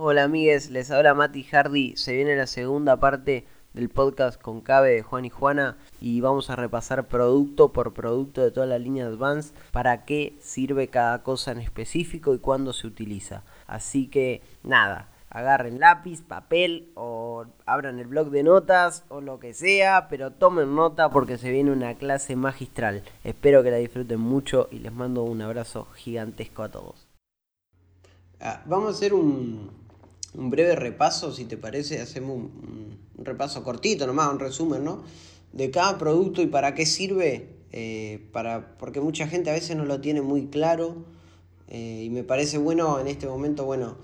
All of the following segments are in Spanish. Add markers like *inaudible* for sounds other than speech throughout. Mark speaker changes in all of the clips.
Speaker 1: Hola amigues, les habla Mati Hardy. Se viene la segunda parte del podcast con Cabe de Juan y Juana y vamos a repasar producto por producto de toda la línea Advance para qué sirve cada cosa en específico y cuándo se utiliza. Así que nada, agarren lápiz, papel o abran el blog de notas o lo que sea, pero tomen nota porque se viene una clase magistral. Espero que la disfruten mucho y les mando un abrazo gigantesco a todos. Ah, vamos a hacer un, breve repaso, si te parece, hacemos un, repaso cortito nomás, un resumen, ¿no? De cada producto y para qué sirve, eh, para, porque mucha gente a veces no lo tiene muy claro eh, y me parece bueno en este momento, bueno,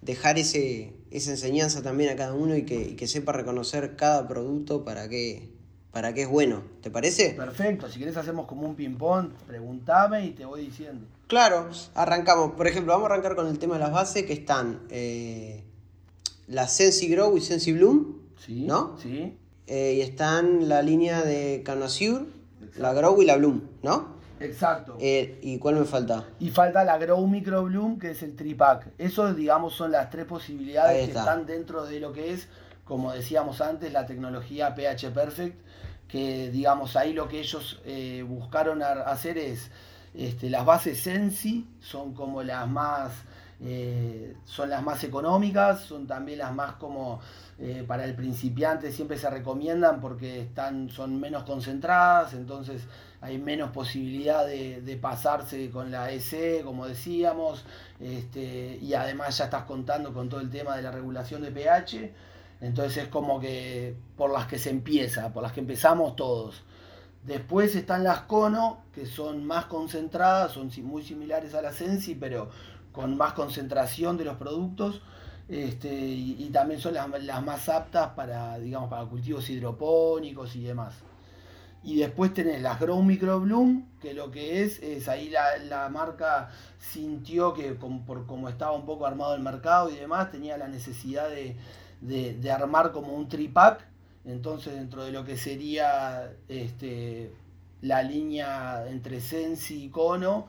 Speaker 1: dejar ese, esa enseñanza también a cada uno y que, sepa reconocer cada producto para qué, para qué es bueno. ¿Te parece?
Speaker 2: Perfecto, si querés hacemos como un ping-pong, preguntame y te voy diciendo.
Speaker 1: Claro, arrancamos. Por ejemplo, vamos a arrancar con el tema de las bases que están eh, la Sensi Grow y Sensi Bloom.
Speaker 2: Sí.
Speaker 1: ¿No?
Speaker 2: Sí.
Speaker 1: Eh, y están la línea de Canasure, la Grow y la Bloom, ¿no?
Speaker 2: Exacto.
Speaker 1: Eh, ¿Y cuál me falta?
Speaker 2: Y falta la Grow Micro Bloom, que es el tripack. Eso, digamos, son las tres posibilidades que están dentro de lo que es, como decíamos antes, la tecnología pH Perfect, que, digamos, ahí lo que ellos eh, buscaron hacer es, este, las bases Sensi son como las más... Eh, son las más económicas, son también las más como para el principiante siempre se recomiendan porque están, son menos concentradas, entonces hay menos posibilidad de, pasarse con la EC, como decíamos, este, y además ya estás contando con todo el tema de la regulación de pH, entonces es como que por las que se empieza, por las que empezamos todos. Después están las cono, que son más concentradas, son muy similares a la Sensi, pero con más concentración de los productos. Este, y, también son las, las, más aptas para, digamos, para cultivos hidropónicos y demás. Y después tenés las Grow Micro Bloom, que lo que es, es ahí la, marca sintió que por como estaba un poco armado el mercado y demás, tenía la necesidad de, armar como un tripack. Entonces dentro de lo que sería este, la línea entre Sensi y Cono,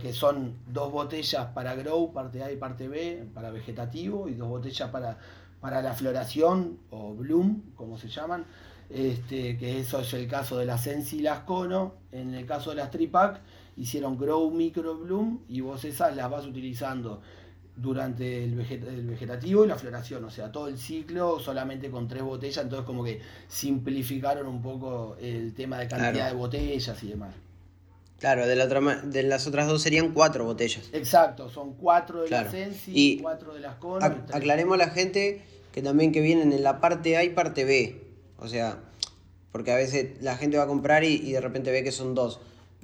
Speaker 2: que son dos botellas para Grow, parte A y parte B, para vegetativo, y dos botellas para, para la floración o Bloom, como se llaman este, que eso es el caso de las Sensi y las Cono. En el caso de las Tripack, hicieron Grow Micro Bloom y vos esas las vas utilizando durante el, vegetativo y la floración, o sea, todo el ciclo solamente con tres botellas, entonces como que simplificaron un poco el tema de cantidad de botellas y demás.
Speaker 1: Claro, de, la de las otras dos serían cuatro botellas.
Speaker 2: Exacto, son cuatro de las Sensi, y cuatro de las Cono.
Speaker 1: aclaremos a la gente que también que vienen en la parte A y parte B. O sea, porque a veces la gente va a comprar y, de repente ve que son dos.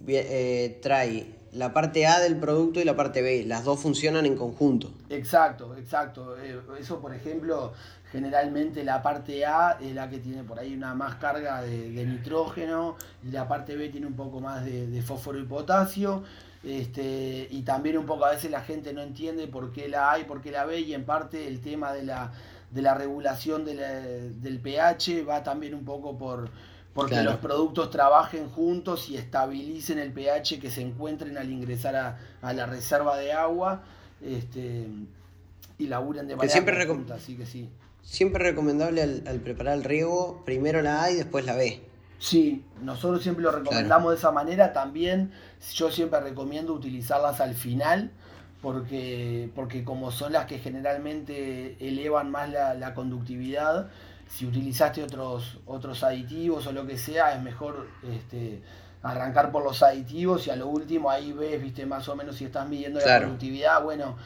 Speaker 1: Eh, trae la parte A del producto y la parte B. Las dos funcionan en conjunto.
Speaker 2: Exacto, exacto. Eh, eso, por ejemplo, generalmente la parte A es la que tiene por ahí una más carga de, nitrógeno y la parte B tiene un poco más de, fósforo y potasio. Este, y también un poco a veces la gente no entiende por qué la A y por qué la B y en parte el tema de la de la regulación del pH va también un poco por porque los productos trabajen juntos y estabilicen el pH que se encuentren al ingresar a, la reserva de agua este, y laburen de manera
Speaker 1: siempre
Speaker 2: conjunta, así que sí.
Speaker 1: Siempre recomendable al, preparar el riego, primero la A y después la B.
Speaker 2: Sí, nosotros siempre lo recomendamos de esa manera. También yo siempre recomiendo utilizarlas al final porque, porque como son las que generalmente elevan más la, conductividad, si utilizaste otros, otros aditivos o lo que sea, es mejor este, arrancar por los aditivos y a lo último ahí ves, viste, más o menos si estás midiendo la conductividad, bueno,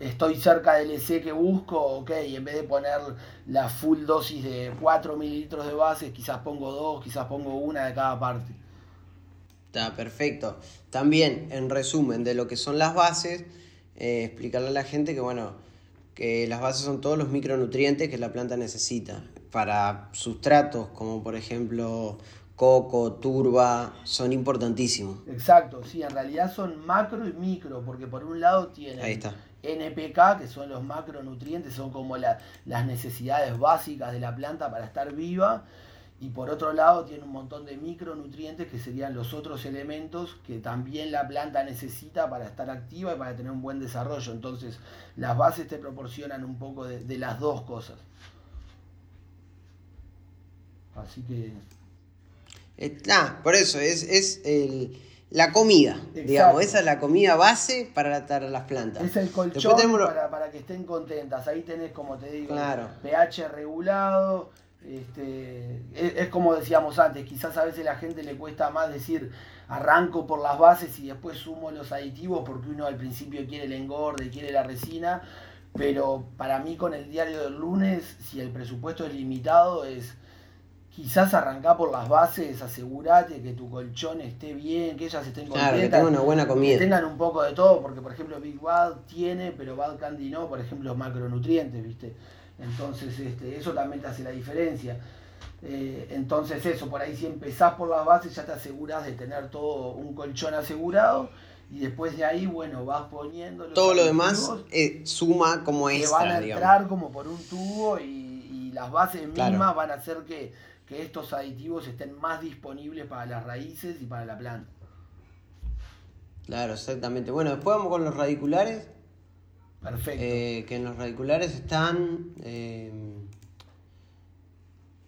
Speaker 2: estoy cerca del EC que busco, ok, en vez de poner la full dosis de 4 mililitros de base, quizás pongo dos, quizás pongo una de cada parte.
Speaker 1: Está perfecto. También, en resumen, de lo que son las bases, eh, explicarle a la gente que, bueno, que las bases son todos los micronutrientes que la planta necesita. Para sustratos como por ejemplo coco, turba, son importantísimos.
Speaker 2: Exacto, sí, en realidad son macro y micro, porque por un lado tienen NPK, que son los macronutrientes, son como las necesidades básicas de la planta para estar viva, y por otro lado tiene un montón de micronutrientes que serían los otros elementos que también la planta necesita para estar activa y para tener un buen desarrollo. Entonces las bases te proporcionan un poco de, las dos cosas. Así que...
Speaker 1: Ah, por eso es, es el, la comida, digamos, esa es la comida base para las plantas.
Speaker 2: Es el colchón para, para, que estén contentas. Ahí tenés, como te digo, pH regulado, este, es, como decíamos antes, quizás a veces a la gente le cuesta más decir arranco por las bases y después sumo los aditivos porque uno al principio quiere el engorde, quiere la resina, pero para mí con el diario del lunes, si el presupuesto es limitado, es quizás arrancar por las bases, asegúrate que tu colchón esté bien, que ellas estén contentas.
Speaker 1: que tengan una buena comida.
Speaker 2: Que tengan un poco de todo, porque por ejemplo Big Bad tiene, pero Bad Candy no, por ejemplo, macronutrientes, ¿viste? Entonces, este, eso también te hace la diferencia. Eh, entonces, eso, por ahí si empezás por las bases ya te aseguras de tener todo un colchón asegurado y después de ahí, bueno, vas poniendo...
Speaker 1: todo lo demás eh, suma como extra,
Speaker 2: Que van a entrar como por un tubo y, las bases mismas van a hacer que, que estos aditivos estén más disponibles para las raíces y para la planta.
Speaker 1: Claro, exactamente. Bueno, después vamos con los radiculares.
Speaker 2: Perfecto.
Speaker 1: Eh, que en los radiculares están, eh,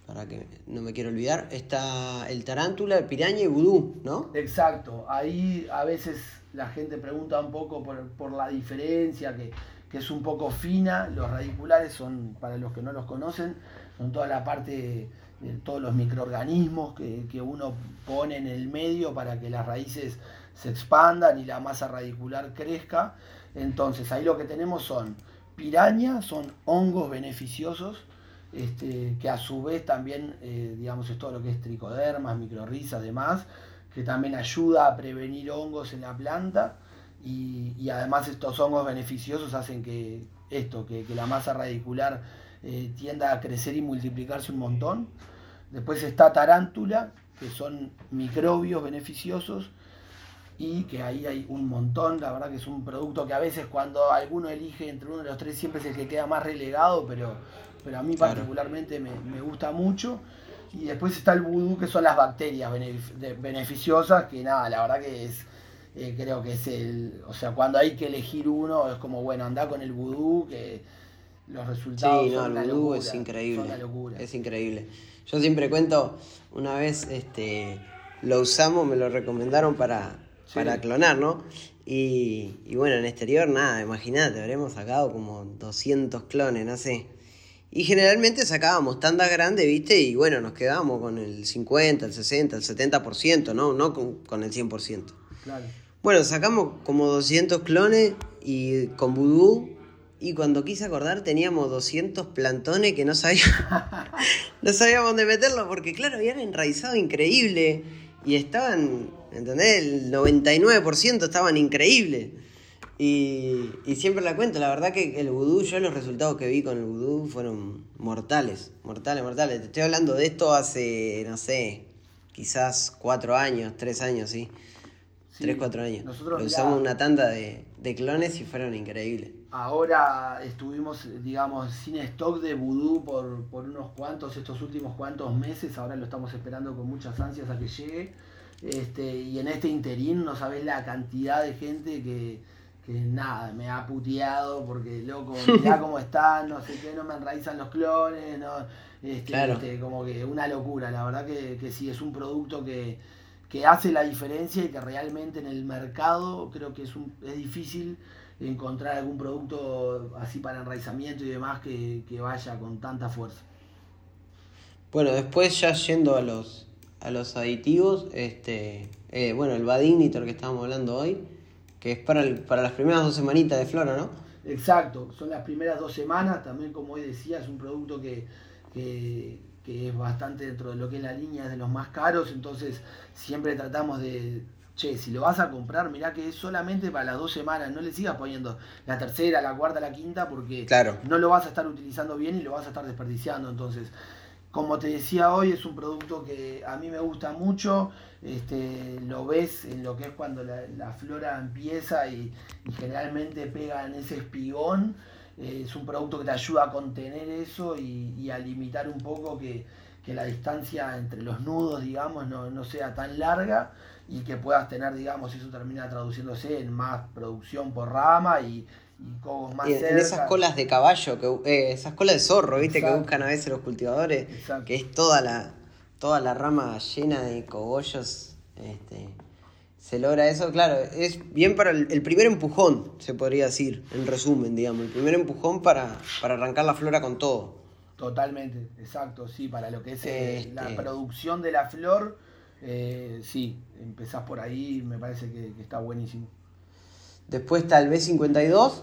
Speaker 1: para que no me quiero olvidar, está el tarántula, el piraña y vudú, ¿no?
Speaker 2: Exacto. Ahí a veces la gente pregunta un poco por, la diferencia, que, es un poco fina. Los radiculares son, para los que no los conocen, son toda la parte todos los microorganismos que, que uno pone en el medio para que las raíces se expandan y la masa radicular crezca. Entonces ahí lo que tenemos son pirañas, son hongos beneficiosos, este, que a su vez también, eh, digamos, es todo lo que es tricodermas, microrizas, demás, que también ayuda a prevenir hongos en la planta y, además estos hongos beneficiosos hacen que esto, que, la masa radicular eh, tienda a crecer y multiplicarse un montón. Después está tarántula, que son microbios beneficiosos y que ahí hay un montón, la verdad que es un producto que a veces cuando alguno elige entre uno de los tres siempre es el que queda más relegado, pero, pero a mí particularmente me, gusta mucho. Y después está el vudú, que son las bacterias beneficiosas, que nada, la verdad que es, eh, creo que es el, o sea, cuando hay que elegir uno, es como, bueno, anda con el vudú, que los resultados sí, no, son el vudú
Speaker 1: es increíble, es increíble. Yo siempre cuento, una vez este, lo usamos, me lo recomendaron para, para clonar, ¿no? Y, bueno, en exterior nada, imagínate, habremos sacado como 200 clones, no sé. Y generalmente sacábamos tandas grandes, ¿viste? Y bueno, nos quedábamos con el 50, el 60, el 70%, ¿no? No con, el 100%. Claro. Bueno, sacamos como 200 clones y con vudú. Y cuando quise acordar teníamos 200 plantones que no sabíamos, *laughs* no sabíamos dónde meterlos porque claro, habían enraizado increíble y estaban ¿Entendés? El 99% estaban increíbles. Y, siempre la cuento, la verdad que el vudú, yo los resultados que vi con el vudú fueron mortales, mortales, mortales. Te estoy hablando de esto hace, no sé, quizás cuatro años, tres años, sí. tres, cuatro años. Nosotros usamos una tanda de, clones y fueron increíbles.
Speaker 2: Ahora estuvimos, digamos, sin stock de vudú por, por unos cuantos, estos últimos cuantos meses. Ahora lo estamos esperando con muchas ansias a que llegue. Este, y en este interín no sabés la cantidad de gente que, nada, me ha puteado porque loco, *laughs* mirá cómo están, no sé qué, no me enraizan los clones, no, este, este, como que una locura, la verdad que, que sí, es un producto que, hace la diferencia y que realmente en el mercado creo que es, un, es difícil encontrar algún producto así para enraizamiento y demás que, que vaya con tanta fuerza.
Speaker 1: Bueno, después ya yendo a los, a los aditivos, este, eh, bueno, el Badignitor que estábamos hablando hoy, que es para, para las primeras dos semanitas de flora, ¿no?
Speaker 2: Exacto, son las primeras dos semanas, también como hoy decía, es un producto que, es bastante dentro de lo que es la línea, es de los más caros, entonces siempre tratamos de, che, si lo vas a comprar, mirá que es solamente para las dos semanas, no le sigas poniendo la tercera, la cuarta, la quinta, porque no lo vas a estar utilizando bien y lo vas a estar desperdiciando, entonces como te decía hoy, es un producto que a mí me gusta mucho. Este, lo ves en lo que es cuando la, flora empieza y, generalmente pega en ese espigón. es un producto que te ayuda a contener eso y, a limitar un poco que, que la distancia entre los nudos, digamos, no, sea tan larga y que puedas tener, digamos, eso termina traduciéndose en más producción por rama y, y más
Speaker 1: En esas colas de caballo, que, eh, esas colas de zorro, viste, que buscan a veces los cultivadores, que es toda la, toda la rama llena de cogollos, este, se logra eso, claro, es bien para el, primer empujón, se podría decir, en resumen, digamos, el primer empujón para, para arrancar la flora con todo.
Speaker 2: Totalmente, exacto, sí, para lo que es eh, la este. producción de la flor, eh, sí, empezás por ahí, me parece que, que está buenísimo.
Speaker 1: Después está el B52,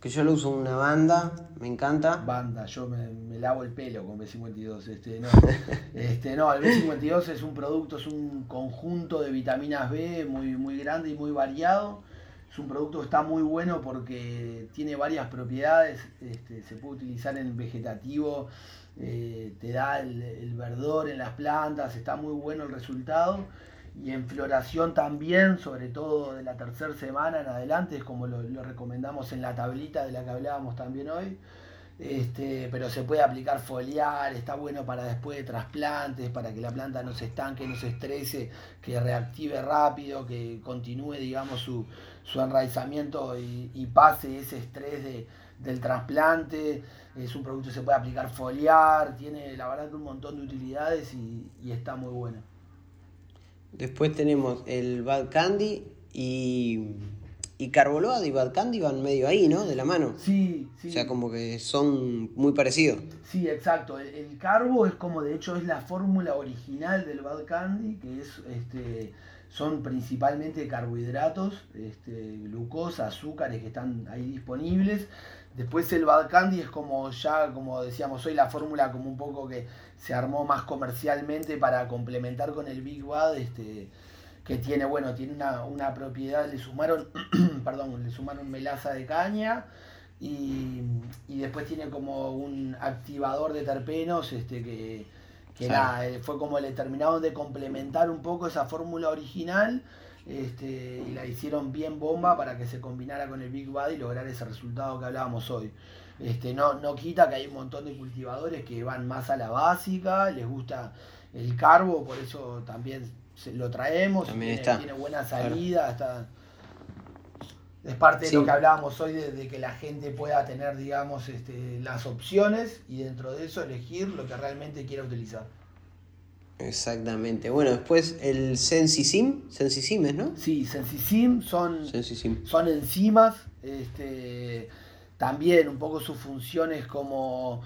Speaker 1: que yo lo uso en una banda, me encanta.
Speaker 2: Banda, yo me, lavo el pelo con B52. Este, no, *laughs* este, no, el B52 es un producto, es un conjunto de vitaminas B muy, muy grande y muy variado. Es un producto que está muy bueno porque tiene varias propiedades, este, se puede utilizar en vegetativo, eh, te da el, verdor en las plantas, está muy bueno el resultado y en floración también, sobre todo de la tercera semana en adelante, es como lo, recomendamos en la tablita de la que hablábamos también hoy. Este, pero se puede aplicar foliar, está bueno para después de trasplantes, para que la planta no se estanque, no se estrese, que reactive rápido, que continúe, digamos, su, enraizamiento y, pase ese estrés del trasplante. Es un producto que se puede aplicar foliar, tiene la verdad un montón de utilidades y está muy bueno.
Speaker 1: Después tenemos el Bad Candy y, y Carboload y Bad Candy van medio ahí, ¿no? De la mano.
Speaker 2: Sí, sí.
Speaker 1: O sea, como que son muy parecidos.
Speaker 2: Sí, exacto. El, carbo es como, de hecho, es la fórmula original del Bad Candy, que es, este, son principalmente carbohidratos, este, glucosa, azúcares que están ahí disponibles. Después el Bad Candy es como ya, como decíamos hoy, la fórmula como un poco que se armó más comercialmente para complementar con el Big Bad, este, que tiene, bueno, tiene una, propiedad, le sumaron, *clears throat* perdón, le sumaron melaza de caña y, después tiene como un activador de terpenos, este, que, que nada, eh, fue como le terminaron de complementar un poco esa fórmula original este, y la hicieron bien bomba para que se combinara con el Big Bad y lograr ese resultado que hablábamos hoy. Este, no, no quita que hay un montón de cultivadores que van más a la básica, les gusta el carbo, por eso también se, lo traemos, tiene, tiene, buena salida, está, es parte de lo que hablábamos hoy de, que la gente pueda tener, digamos, este, las opciones y dentro de eso elegir lo que realmente quiera utilizar.
Speaker 1: Exactamente. Bueno, después el Sensisim, Sensisim ¿no?
Speaker 2: Sí, Sensisim son, son enzimas, este, también un poco sus funciones como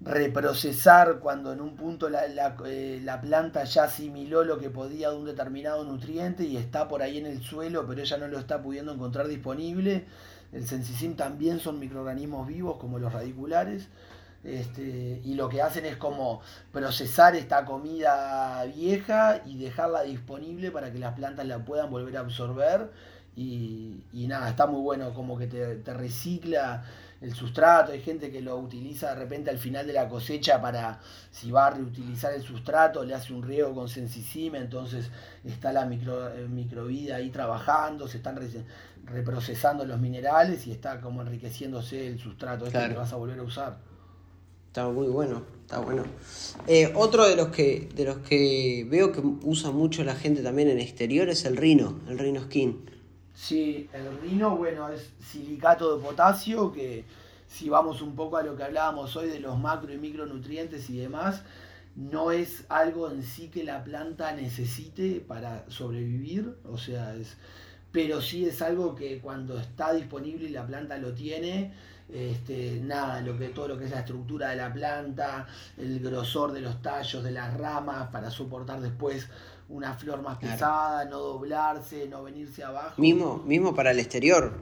Speaker 2: reprocesar cuando en un punto la, eh, la, planta ya asimiló lo que podía de un determinado nutriente y está por ahí en el suelo, pero ella no lo está pudiendo encontrar disponible. El Sensisim también son microorganismos vivos como los radiculares. Este, y lo que hacen es como procesar esta comida vieja y dejarla disponible para que las plantas la puedan volver a absorber. Y, nada, está muy bueno como que te, recicla el sustrato. Hay gente que lo utiliza de repente al final de la cosecha para, si va a reutilizar el sustrato, le hace un riego con sensicime, entonces está la micro, eh, microvida ahí trabajando, se están reprocesando los minerales y está como enriqueciéndose el sustrato este que vas a volver a usar.
Speaker 1: Está muy bueno, está bueno. Eh, otro de los que de los que veo que usa mucho la gente también en exterior es el rino, el rino skin.
Speaker 2: Sí, el rino, bueno, es silicato de potasio, que si vamos un poco a lo que hablábamos hoy de los macro y micronutrientes y demás, no es algo en sí que la planta necesite para sobrevivir, o sea, es, pero sí es algo que cuando está disponible y la planta lo tiene, este, nada, lo que, todo lo que es la estructura de la planta, el grosor de los tallos, de las ramas, para soportar después una flor más pesada, no doblarse, no venirse abajo.
Speaker 1: Mismo, mismo para el exterior.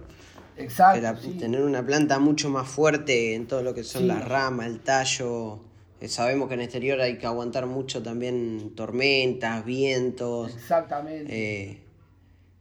Speaker 2: Exacto.
Speaker 1: Tener una planta mucho más fuerte en todo lo que son las ramas, el tallo. Eh, sabemos que en el exterior hay que aguantar mucho también tormentas, vientos.
Speaker 2: Exactamente.
Speaker 1: Eh,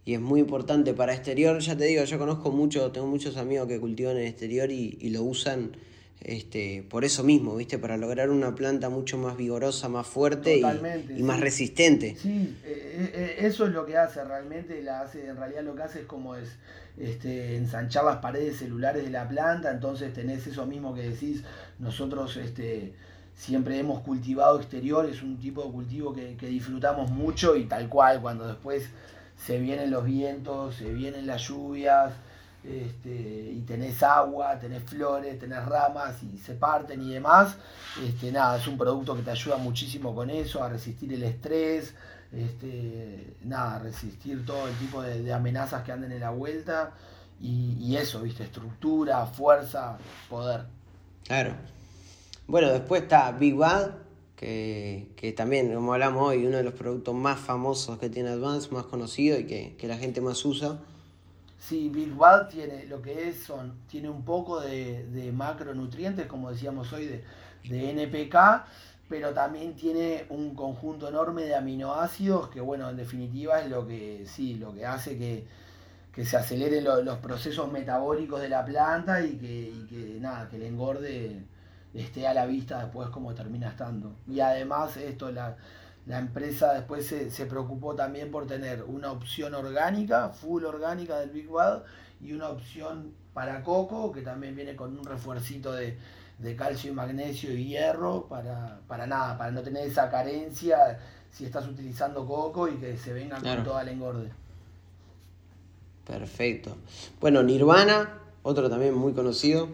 Speaker 1: y es muy importante para exterior. Ya te digo, yo conozco mucho, tengo muchos amigos que cultivan en exterior y, lo usan este, por eso mismo, ¿viste? Para lograr una planta mucho más vigorosa, más fuerte y, más resistente.
Speaker 2: Sí, eh, eh, eso es lo que hace realmente, la hace, en realidad lo que hace es como es este, ensanchar las paredes celulares de la planta, entonces tenés eso mismo que decís, nosotros este, siempre hemos cultivado exterior, es un tipo de cultivo que, disfrutamos mucho y tal cual, cuando después se vienen los vientos, se vienen las lluvias, este, y tenés agua, tenés flores, tenés ramas y se parten y demás, este, nada, es un producto que te ayuda muchísimo con eso, a resistir el estrés, este, nada, resistir todo el tipo de, amenazas que anden en la vuelta y, eso, viste, estructura, fuerza, poder.
Speaker 1: Claro. Bueno, después está Big Bad, que, que, también, como hablamos hoy, uno de los productos más famosos que tiene Advance, más conocido y que, que la gente más usa.
Speaker 2: Sí, Big Bad tiene lo que es, son, tiene un poco de, de macronutrientes, como decíamos hoy, de, de NPK, pero también tiene un conjunto enorme de aminoácidos que, bueno, en definitiva es lo que, sí, lo que hace que, que se aceleren los procesos metabólicos de la planta y que, y que, nada, que el engorde esté a la vista después como termina estando. Y además esto, la, empresa después se, preocupó también por tener una opción orgánica, full orgánica del Big Bad, y una opción para coco, que también viene con un refuercito de, calcio y magnesio y hierro, para, para nada, para no tener esa carencia si estás utilizando coco y que se venga con toda la engorde.
Speaker 1: Perfecto. Bueno, Nirvana, otro también muy conocido.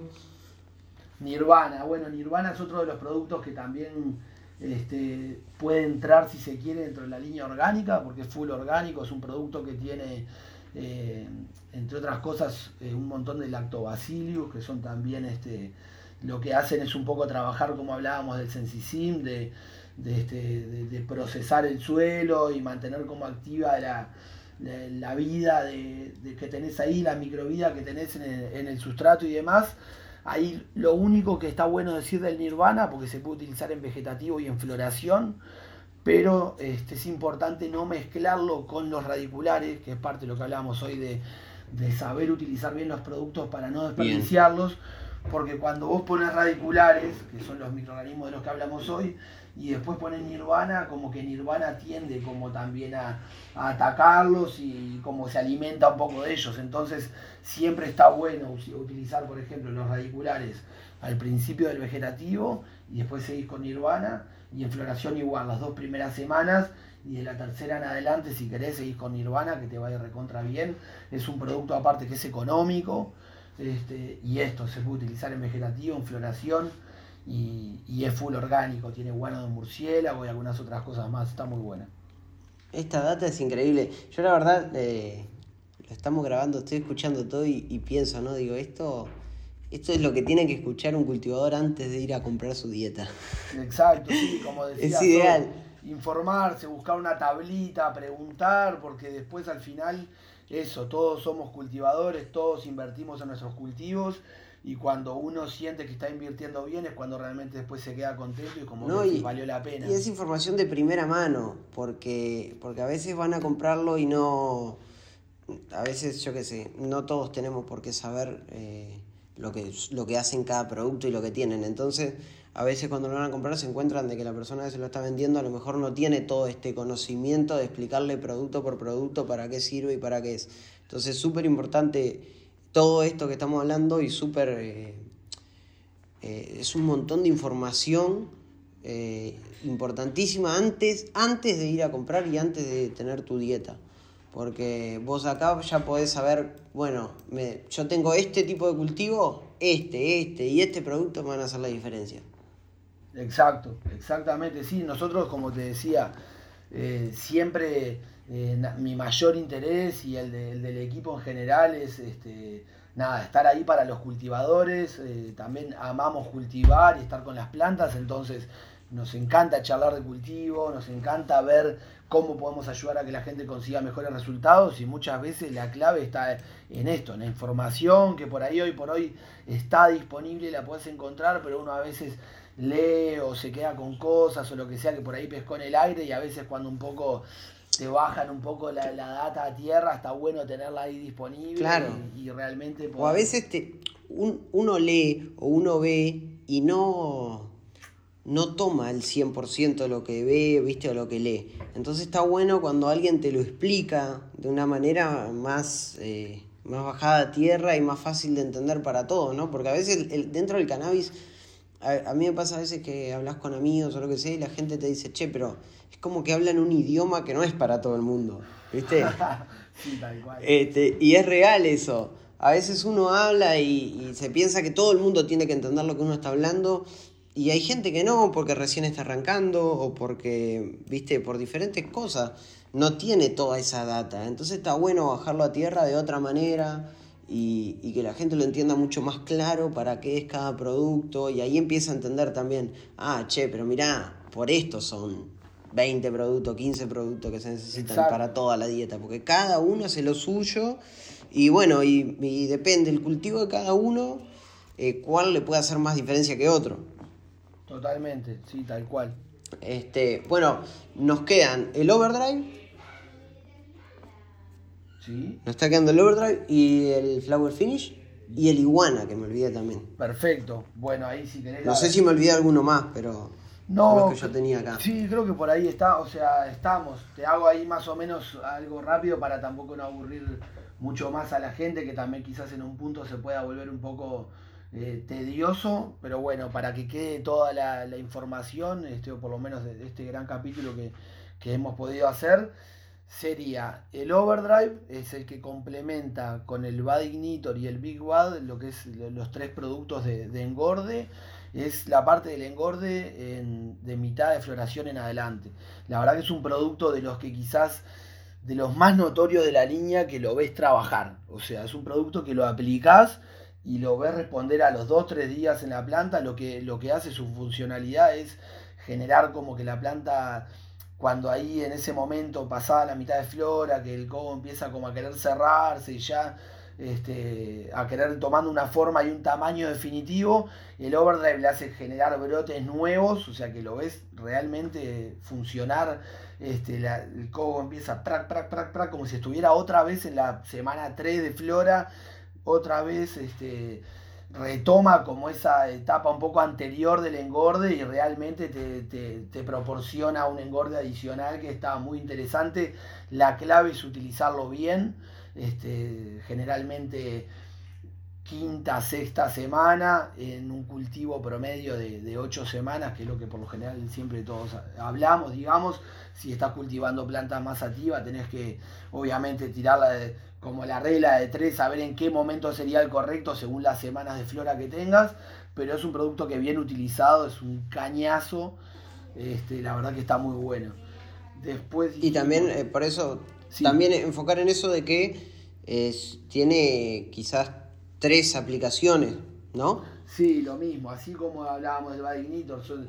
Speaker 2: Nirvana, bueno, Nirvana es otro de los productos que también este, puede entrar, si se quiere, dentro de la línea orgánica, porque es full orgánico, es un producto que tiene, eh, entre otras cosas, eh, un montón de lactobacillus, que son también, este, lo que hacen es un poco trabajar, como hablábamos del sensisim, de, este, procesar el suelo y mantener como activa la, vida de, que tenés ahí, la microvida que tenés en el sustrato y demás. Ahí lo único que está bueno decir del nirvana, porque se puede utilizar en vegetativo y en floración, pero este, es importante no mezclarlo con los radiculares, que es parte de lo que hablábamos hoy de, saber utilizar bien los productos para no desperdiciarlos, porque cuando vos pones radiculares, que son los microorganismos de los que hablamos hoy, y después pones Nirvana, como que Nirvana tiende como también a, atacarlos y como se alimenta un poco de ellos. Entonces siempre está bueno utilizar, por ejemplo, los radiculares al principio del vegetativo y después seguís con Nirvana y en floración igual, las dos primeras semanas y de la tercera en adelante, si querés, seguís con Nirvana, que te vaya recontra bien. Es un producto aparte que es económico este, y esto se puede utilizar en vegetativo, en floración y, es full orgánico, tiene guano de murciélago y algunas otras cosas más, está muy buena.
Speaker 1: Esta data es increíble. Yo la verdad eh, lo estamos grabando, estoy escuchando todo y, pienso, ¿no? Digo, esto, esto es lo que tiene que escuchar un cultivador antes de ir a comprar su dieta.
Speaker 2: Exacto, sí, como *laughs* decía.
Speaker 1: Es ideal.
Speaker 2: informarse, buscar una tablita, preguntar, porque después al final, eso, todos somos cultivadores, todos invertimos en nuestros cultivos y cuando uno siente que está invirtiendo bien es cuando realmente después se queda contento y como no, valió la pena.
Speaker 1: Y es información de primera mano, porque, porque a veces van a comprarlo y no, a veces yo qué sé, no todos tenemos por qué saber eh, lo, que, lo que hacen cada producto y lo que tienen. Entonces, a veces cuando lo van a comprar se encuentran de que la persona que se lo está vendiendo a lo mejor no tiene todo este conocimiento de explicarle producto por producto para qué sirve y para qué es. Entonces, es súper importante todo esto que estamos hablando y súper... Eh, eh, es un montón de información eh, importantísima antes, antes de ir a comprar y antes de tener tu dieta. Porque vos acá ya podés saber, bueno, me, yo tengo este tipo de cultivo, este, este y este producto me van a hacer la diferencia.
Speaker 2: Exacto, exactamente, sí. Nosotros, como te decía, siempre eh, mi mayor interés y el, del equipo en general es este, nada, estar ahí para los cultivadores, eh, también amamos cultivar y estar con las plantas, entonces nos encanta charlar de cultivo, nos encanta ver cómo podemos ayudar a que la gente consiga mejores resultados y muchas veces la clave está en esto, en la información que por ahí hoy por hoy está disponible, la puedes encontrar, pero uno a veces lee o se queda con cosas o lo que sea que por ahí pescó en el aire y a veces cuando un poco te bajan un poco la, data a tierra, está bueno tenerla ahí disponible
Speaker 1: claro.
Speaker 2: y, realmente...
Speaker 1: O a veces te, uno lee o uno ve y no, no toma el 100% de lo que ve, viste, o lo que lee. Entonces está bueno cuando alguien te lo explica de una manera más, eh, más bajada a tierra y más fácil de entender para todos, ¿no? Porque a veces el, dentro del cannabis a, mí me pasa a veces que hablas con amigos o lo que sea y la gente te dice, che, pero es como que hablan un idioma que no es para todo el mundo, ¿viste? *laughs*
Speaker 2: sí, tal cual.
Speaker 1: Este, y es real eso. A veces uno habla y, se piensa que todo el mundo tiene que entender lo que uno está hablando y hay gente que no, porque recién está arrancando o porque, viste, por diferentes cosas, no tiene toda esa data. Entonces está bueno bajarlo a tierra de otra manera y, que la gente lo entienda mucho más claro para qué es cada producto y ahí empieza a entender también, ah, che, pero mirá, por esto son 20 productos, 15 productos que se necesitan para toda la dieta, porque cada uno hace lo suyo y bueno, y, depende el cultivo de cada uno, eh, cuál le puede hacer más diferencia que otro.
Speaker 2: Totalmente, sí, tal cual.
Speaker 1: Este, bueno, nos quedan el overdrive nos está quedando el Overdrive y el Flower Finish y el Iguana, que me olvidé también.
Speaker 2: Perfecto. Bueno, ahí si tenés.
Speaker 1: No sé si me olvidé alguno más, pero.
Speaker 2: No,
Speaker 1: que yo tenía acá.
Speaker 2: Sí, creo que por ahí está, o sea, estamos. Te hago ahí más o menos algo rápido para tampoco no aburrir mucho más a la gente, que también quizás en un punto se pueda volver un poco eh, tedioso, pero bueno, para que quede toda la, información, este, o por lo menos de, este gran capítulo que, que hemos podido hacer sería el overdrive, es el que complementa con el Bad Ignitor y el Big Bad, lo que es los tres productos de, engorde, es la parte del engorde de mitad de floración en adelante. La verdad que es un producto de los que quizás de los más notorios de la línea que lo ves trabajar. O sea, es un producto que lo aplicás y lo ves responder a los 2-3 días en la planta. Lo que, lo que hace su funcionalidad es generar como que la planta cuando ahí en ese momento pasada la mitad de flora, que el cobo empieza como a querer cerrarse y ya este, a querer tomando una forma y un tamaño definitivo, el overdrive le hace generar brotes nuevos, o sea que lo ves realmente funcionar, este, el cobo empieza prac, prac, prac, prac, como si estuviera otra vez en la semana 3 de flora, otra vez este, retoma como esa etapa un poco anterior del engorde y realmente te, proporciona un engorde adicional que está muy interesante. La clave es utilizarlo bien, este, generalmente quinta, sexta semana en un cultivo promedio de, de ocho semanas, que es lo que por lo general siempre todos hablamos, digamos, si estás cultivando plantas más activas tenés que obviamente tirarla de como la regla de tres, saber en qué momento sería el correcto según las semanas de flora que tengas, pero es un producto que bien utilizado, es un cañazo, este, la verdad que está muy bueno. Después,
Speaker 1: y también, eh, por eso, también enfocar en eso de que tiene quizás tres aplicaciones, ¿no?
Speaker 2: Sí, lo mismo, así como hablábamos del Bad son,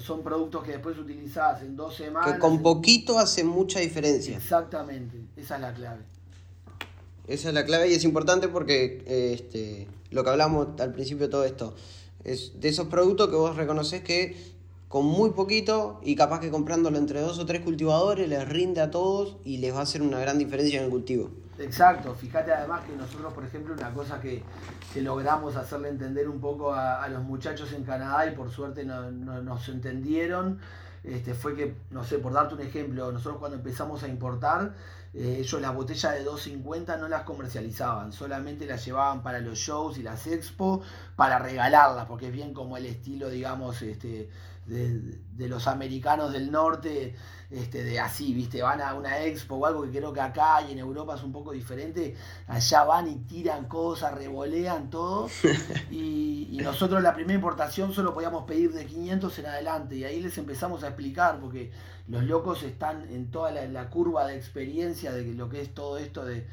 Speaker 2: son productos que después utilizás en dos semanas.
Speaker 1: Que con poquito hace mucha diferencia.
Speaker 2: Exactamente, esa es la clave.
Speaker 1: Esa es la clave y es importante porque este, lo que hablamos al principio de todo esto es de esos productos que vos reconoces que con muy poquito y capaz que comprándolo entre dos o tres cultivadores les rinde a todos y les va a hacer una gran diferencia en el cultivo.
Speaker 2: Exacto, fíjate además que nosotros, por ejemplo, una cosa que, logramos hacerle entender un poco a, los muchachos en Canadá y por suerte no, nos entendieron, este, fue que, no sé, por darte un ejemplo, nosotros cuando empezamos a importar, eh, ellos las botellas de 2.50 no las comercializaban, solamente las llevaban para los shows y las expo para regalarlas, porque es bien como el estilo, digamos, este, de, los americanos del norte, este, de así, viste, van a una expo o algo que creo que acá y en Europa es un poco diferente, allá van y tiran cosas, revolean todo, *laughs* y, nosotros la primera importación solo podíamos pedir de 500 en adelante, y ahí les empezamos a explicar, porque los locos están en toda la, curva de experiencia de lo que es todo esto de,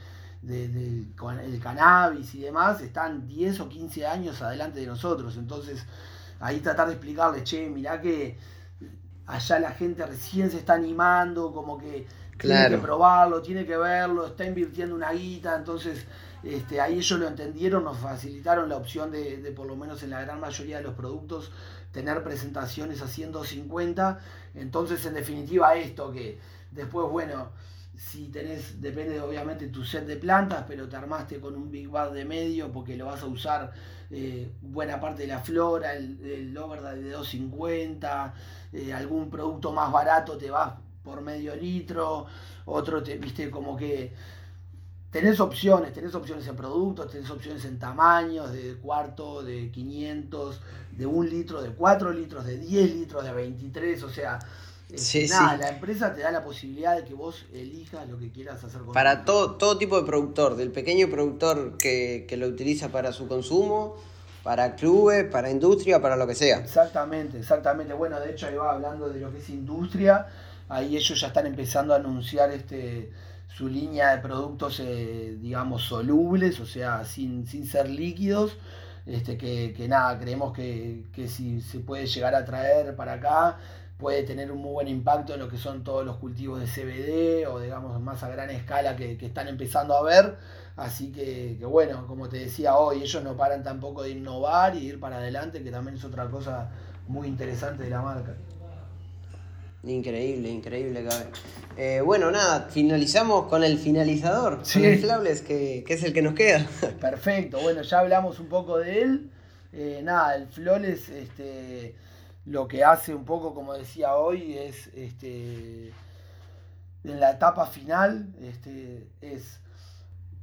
Speaker 2: el cannabis y demás, están 10 o 15 años adelante de nosotros, entonces ahí tratar de explicarle, che, mirá que allá la gente recién se está animando, como que tiene que probarlo, tiene que verlo, está invirtiendo una guita, entonces este, ahí ellos lo entendieron, nos facilitaron la opción de, de, por lo menos en la gran mayoría de los productos, tener presentaciones a 150, entonces en definitiva esto que después, bueno, si tenés, depende obviamente tu set de plantas, pero te armaste con un Big Bad de medio porque lo vas a usar eh, buena parte de la flora, el, el de 250, eh, algún producto más barato te vas por medio litro, otro te viste como que tenés opciones, tenés opciones en productos, tenés opciones en tamaños, de cuarto, de 500, de un litro, de 4 litros, de 10 litros, de 23, o sea, nada, la empresa te da la posibilidad de que vos elijas lo que quieras hacer con
Speaker 1: Para todo, todo tipo de productor, del pequeño productor que, que lo utiliza para su consumo, para clubes, para industria, para lo que sea.
Speaker 2: Exactamente, exactamente. Bueno, de hecho ahí va hablando de lo que es industria, ahí ellos ya están empezando a anunciar este su línea de productos, eh, digamos, solubles, o sea, sin, sin ser líquidos, este, que, que nada, creemos que, que, si se puede llegar a traer para acá, puede tener un muy buen impacto en lo que son todos los cultivos de CBD o digamos más a gran escala que, que están empezando a ver. Así que, que, bueno, como te decía hoy, ellos no paran tampoco de innovar y ir para adelante, que también es otra cosa muy interesante de la marca.
Speaker 1: Increíble, increíble, Gabe. Eh, bueno, nada, finalizamos con el finalizador, sí. con el Flawless, que, es el que nos queda. *laughs*
Speaker 2: Perfecto, bueno, ya hablamos un poco de él. Eh, nada, el Flawless este, lo que hace un poco, como decía hoy, es este, en la etapa final, este, es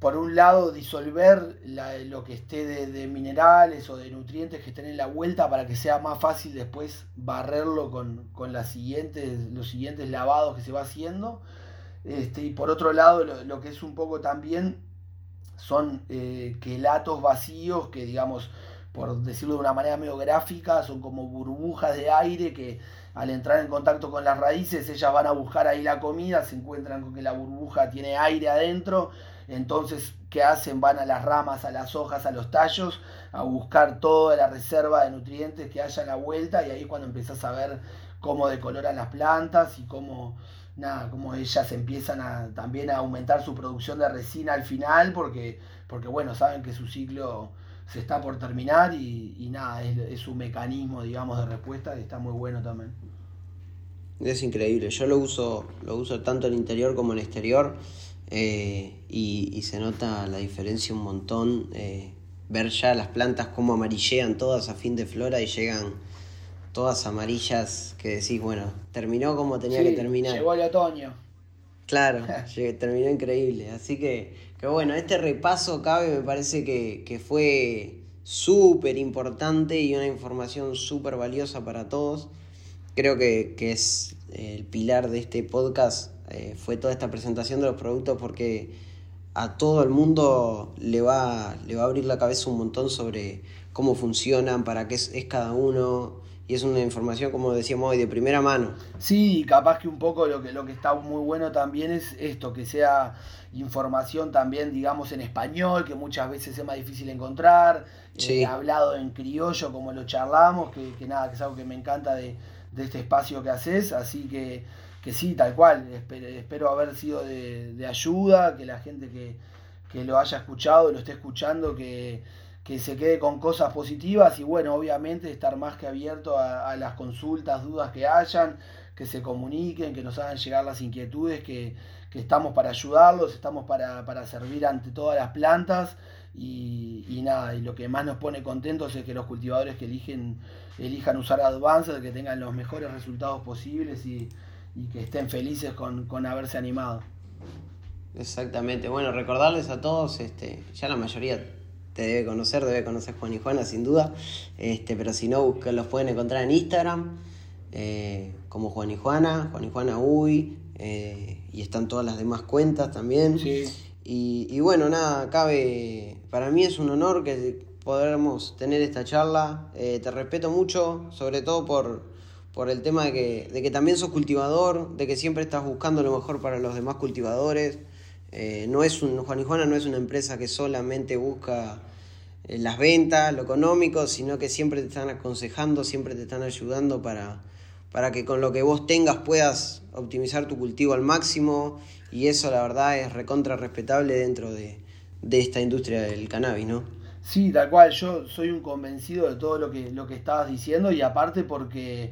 Speaker 2: por un lado, disolver lo que esté de, minerales o de nutrientes que estén en la vuelta para que sea más fácil después barrerlo con, las siguientes, los siguientes lavados que se va haciendo. Este, y por otro lado, lo, que es un poco también son eh, quelatos vacíos que, digamos, por decirlo de una manera medio gráfica, son como burbujas de aire que al entrar en contacto con las raíces, ellas van a buscar ahí la comida, se encuentran con que la burbuja tiene aire adentro entonces, ¿qué hacen? Van a las ramas, a las hojas, a los tallos, a buscar toda la reserva de nutrientes que haya a la vuelta y ahí cuando empezás a ver cómo decoloran las plantas y cómo, nada, cómo ellas empiezan a, también a aumentar su producción de resina al final porque, porque bueno, saben que su ciclo se está por terminar y, nada, es, es un mecanismo, digamos, de respuesta que está muy bueno también.
Speaker 1: Es increíble, yo lo uso, lo uso tanto en interior como en exterior. Eh, y, se nota la diferencia un montón. Eh, ver ya las plantas como amarillean todas a fin de flora y llegan todas amarillas que decís, bueno, terminó como tenía que terminar.
Speaker 2: Llegó el otoño.
Speaker 1: Claro, *laughs* *laughs* terminó increíble. Así que, que, bueno, este repaso cabe, me parece que, que fue súper importante y una información súper valiosa para todos. Creo que, que es el pilar de este podcast eh, fue toda esta presentación de los productos porque a todo el mundo le va, le va a abrir la cabeza un montón sobre cómo funcionan, para qué es, cada uno. Y es una información, como decíamos hoy, de primera mano.
Speaker 2: Sí, capaz que un poco lo que, lo que está muy bueno también es esto, que sea información también, digamos, en español, que muchas veces es más difícil encontrar, eh, hablado en criollo, como lo charlamos, que, que, nada, que es algo que me encanta de, de este espacio que haces, así que que sí, tal cual, espero, haber sido de, ayuda, que la gente que, lo haya escuchado, lo esté escuchando, que, se quede con cosas positivas y bueno, obviamente estar más que abierto a, las consultas, dudas que hayan, que se comuniquen, que nos hagan llegar las inquietudes, que, estamos para ayudarlos, estamos para, servir ante todas las plantas y, nada, y lo que más nos pone contentos es que los cultivadores que eligen, elijan usar Advanced, que tengan los mejores resultados posibles y y que estén felices con, haberse animado.
Speaker 1: Exactamente. Bueno, recordarles a todos, este, ya la mayoría te debe conocer, debe conocer Juan y Juana sin duda, este, pero si no, los pueden encontrar en Instagram eh, como Juan y Juana, Juan y Juana Uy, eh, y están todas las demás cuentas también.
Speaker 2: Sí.
Speaker 1: Y, y, bueno, nada, cabe, para mí es un honor que podamos tener esta charla, eh, te respeto mucho, sobre todo por, por el tema de que, de que también sos cultivador, de que siempre estás buscando lo mejor para los demás cultivadores. Eh, no es un, Juan y Juana no es una empresa que solamente busca eh, las ventas, lo económico, sino que siempre te están aconsejando, siempre te están ayudando para, para que con lo que vos tengas puedas optimizar tu cultivo al máximo y eso la verdad es recontra respetable dentro de, de esta industria del cannabis, ¿no?
Speaker 2: Sí, tal cual, yo soy un convencido de todo lo que, lo que estabas diciendo y aparte porque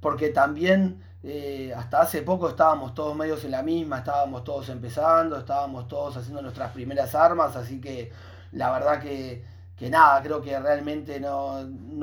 Speaker 2: porque también eh, hasta hace poco estábamos todos medios en la misma, estábamos todos empezando, estábamos todos haciendo nuestras primeras armas, así que la verdad que, nada, creo que realmente no,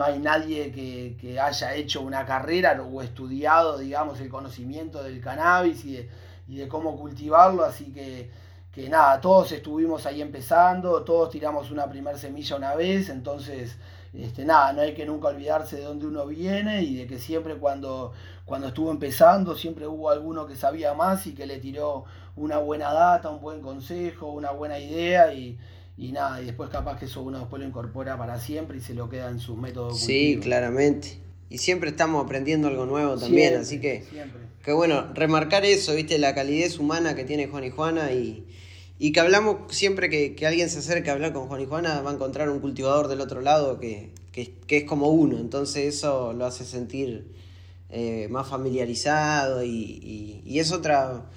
Speaker 2: hay nadie que, haya hecho una carrera o estudiado, digamos, el conocimiento del cannabis y de, cómo cultivarlo, así que, que nada, todos estuvimos ahí empezando, todos tiramos una primer semilla una vez, entonces este, nada, no hay que nunca olvidarse de dónde uno viene y de que siempre cuando, cuando estuvo empezando, siempre hubo alguno que sabía más y que le tiró una buena data, un buen consejo, una buena idea y, nada, y después capaz que eso uno después lo incorpora para siempre y se lo queda en sus métodos.
Speaker 1: Sí, claramente. Y siempre estamos aprendiendo algo nuevo también, así que... Que bueno, remarcar eso, viste, la calidez humana que tiene Juan y Juana y, y que hablamos siempre que, alguien se acerque a hablar con Juan y Juana, va a encontrar un cultivador del otro lado que, es como uno. Entonces eso lo hace sentir eh, más familiarizado y, es otra,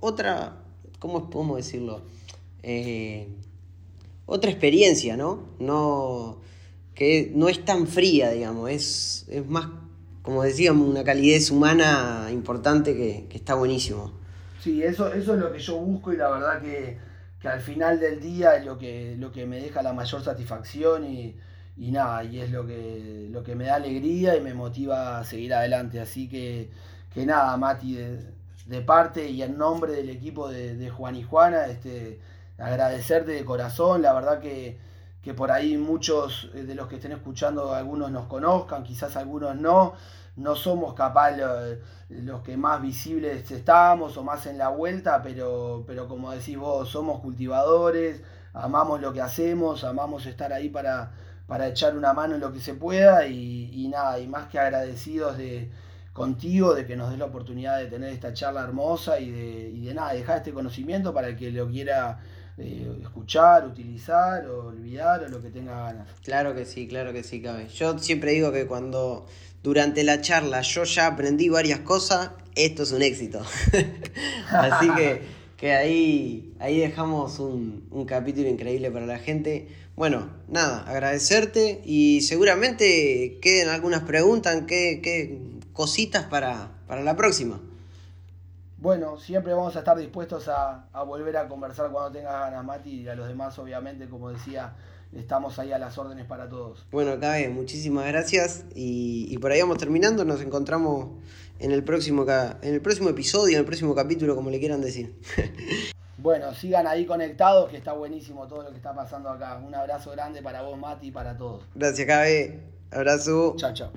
Speaker 1: otra, ¿cómo podemos decirlo? Eh, otra experiencia, ¿no? No que no es tan fría, digamos, es, es más, como decíamos, una calidez humana importante que, que está buenísimo.
Speaker 2: Sí, eso, eso es lo que yo busco y la verdad que, al final del día es lo que, lo que me deja la mayor satisfacción y, nada, y es lo que, lo que me da alegría y me motiva a seguir adelante. Así que, que nada, Mati, de, parte y en nombre del equipo de, Juan y Juana, este, agradecerte de corazón, la verdad que, que por ahí muchos de los que estén escuchando, algunos nos conozcan, quizás algunos no no somos capaz los, que más visibles estamos o más en la vuelta, pero, pero como decís vos, somos cultivadores, amamos lo que hacemos, amamos estar ahí para, para echar una mano en lo que se pueda y, nada, y más que agradecidos de contigo de que nos des la oportunidad de tener esta charla hermosa y de, y de nada, dejar este conocimiento para el que lo quiera eh, escuchar, utilizar o olvidar o lo que tenga ganas.
Speaker 1: Claro que sí, claro que sí, cabe. Yo siempre digo que cuando durante la charla yo ya aprendí varias cosas, esto es un éxito. *laughs* Así que, que ahí, ahí dejamos un, capítulo increíble para la gente. Bueno, nada, agradecerte y seguramente queden algunas preguntas, qué, qué cositas para, para la próxima.
Speaker 2: Bueno, siempre vamos a estar dispuestos a, a volver a conversar cuando tengas ganas, Mati, y a los demás, obviamente, como decía, estamos ahí a las órdenes para todos.
Speaker 1: Bueno, Cabe, muchísimas gracias y, por ahí vamos terminando, nos encontramos en el próximo en el próximo episodio, en el próximo capítulo, como le quieran decir. *laughs*
Speaker 2: bueno, sigan ahí conectados, que está buenísimo todo lo que está pasando acá. Un abrazo grande para vos, Mati, y para todos.
Speaker 1: Gracias, Cabe. Abrazo.
Speaker 2: Chao, chao.